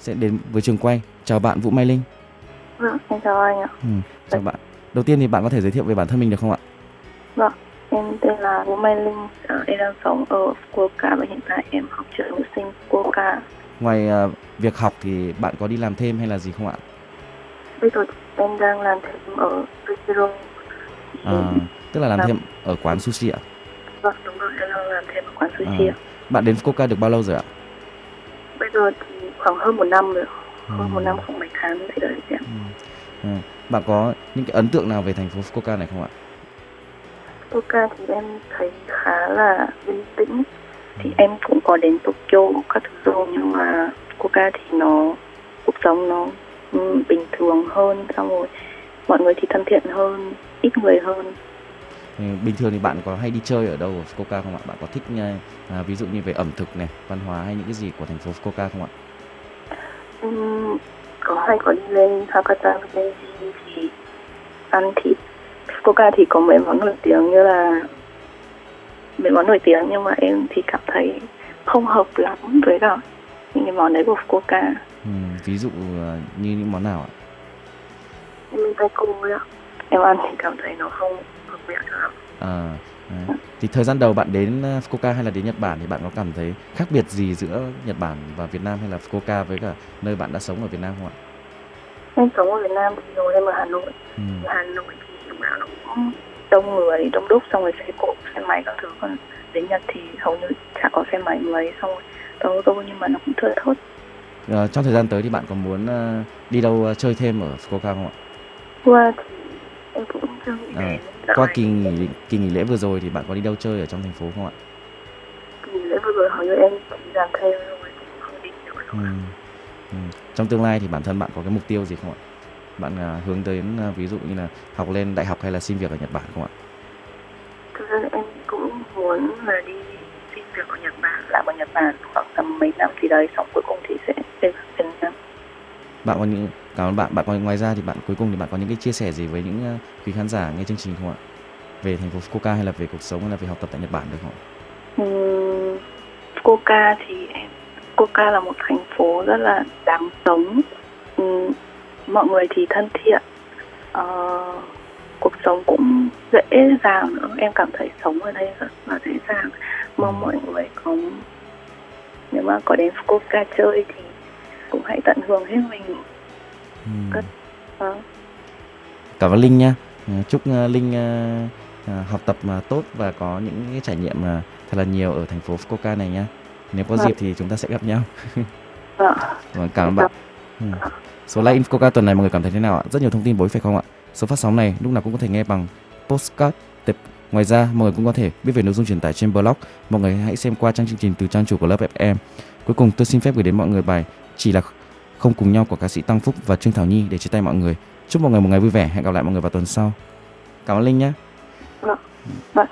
sẽ đến với trường quay. Chào bạn Vũ Mai Linh. Vâng, em chào anh ạ. Ừ, chào bạn. Đầu tiên thì bạn có thể giới thiệu về bản thân mình được không ạ? Vâng, em tên là Vũ Mai Linh. Ờ, em đang sống ở Fukuoka và hiện tại em học trường nữ sinh Fukuoka. Ngoài uh, việc học thì bạn có đi làm thêm hay là gì không ạ? Bây giờ em đang làm thêm ở Sushiro. À, tức là làm thêm ở quán sushi ạ? Vâng, đúng rồi, em đang làm thêm ở quán sushi À. ạ. Bạn đến Fukuoka được bao lâu rồi ạ? Bây giờ thì khoảng hơn một năm rồi. Ừ. Hơn một năm không mấy tháng đấy đấy chị ạ. Ừ. Bạn có những cái ấn tượng nào về thành phố Fukuoka này không ạ? Fukuoka thì em thấy khá là yên tĩnh. Thì em cũng có đến Tokyo các thứ rồi nhưng mà Fukuoka thì nó cuộc sống nó ừ, bình thường hơn xong rồi mọi người thì thân thiện hơn ít người hơn Ừ, Bình thường thì bạn có hay đi chơi ở đâu ở Fukuoka không ạ? Bạn có thích uh, à, ví dụ như về ẩm thực này, văn hóa hay những cái gì của thành phố Fukuoka không ạ? Ừm, có hay có đi lên Hakata lên thì ăn thịt Fukuoka thì có mấy món nổi tiếng như là mấy món nổi tiếng nhưng mà em thì cảm thấy không hợp lắm với cả những cái món đấy của Fukuoka Ừ, ví dụ ờ, như những món nào ạ? em tay cô ạ em ăn thì cảm thấy nó không miệng cho lắm À, đấy. thì thời gian đầu bạn đến ờ, Fukuoka hay là đến Nhật Bản thì bạn có cảm thấy khác biệt gì giữa Nhật Bản và Việt Nam hay là Fukuoka với cả nơi bạn đã sống ở Việt Nam không ạ? em sống ở Việt Nam thì rồi em ở Hà Nội Ừ. Hà Nội thì lúc nào nó cũng đông người đông đúc xong rồi xe cộ xe máy các thứ còn đến Nhật thì hầu như chả có xe máy mấy xong rồi tàu ô tô nhưng mà nó cũng thưa thớt Ờ, trong thời gian tới thì bạn có muốn ờ, đi đâu chơi thêm ở Fukuoka không ạ? qua thì em cũng À, đến qua kỳ nghỉ kỳ nghỉ lễ vừa rồi thì bạn có đi đâu chơi ở trong thành phố không ạ? kỳ lễ vừa rồi hầu như em chỉ làm thêm rồi không đi nữa Ừ. Ừ. Trong tương lai thì bản thân bạn có cái mục tiêu gì không ạ? Bạn à, hướng tới à, ví dụ như là học lên đại học hay là xin việc ở Nhật Bản không ạ? thực ra em cũng muốn là đi xin việc ở Nhật Bản làm ở Nhật Bản khoảng tầm mấy năm gì đấy xong cuối cùng thì sẽ Bạn có những cảm ơn bạn. Bạn có ngoài ra thì bạn cuối cùng thì bạn có những cái chia sẻ gì với những à, quý khán giả nghe chương trình không ạ? Về thành phố Fukuoka hay là về cuộc sống hay là về học tập tại Nhật Bản được không? ạ? Ừm, Fukuoka thì em Fukuoka là một thành phố rất là đáng sống Ừm, mọi người thì thân thiện Ờ, cuộc sống cũng dễ dàng nữa em cảm thấy sống ở đây rất là dễ dàng mong mọi người có nếu mà có đến Fukuoka chơi thì cũng hãy tận hưởng hết mình Ừ. Cất. Ờ, Cảm ơn Linh nha. À, Chúc à, Linh học tập mà tốt và có những cái trải nghiệm à, thật là nhiều ở thành phố Fukuoka này nha. Nếu có Vâng. dịp thì chúng ta sẽ gặp nhau. vâng. Vâng, cảm ơn bạn. Ừ. Số Live Infoca tuần này mọi người cảm thấy thế nào ạ? Rất nhiều thông tin bối phải không ạ? Số phát sóng này lúc nào cũng có thể nghe bằng postcard. Tệp. Ngoài ra, mọi người cũng có thể biết về nội dung truyền tải trên blog. Mọi người hãy xem qua trang chương trình từ trang chủ của Love FM. Cuối cùng tôi xin phép gửi đến mọi người bài chỉ là không cùng nhau của ca sĩ Tăng Phúc và Trương Thảo Nhi để chia tay mọi người. Chúc mọi người một ngày vui vẻ. Hẹn gặp lại mọi người vào tuần sau. Cảm ơn Linh nhé. Vâng, Vâng,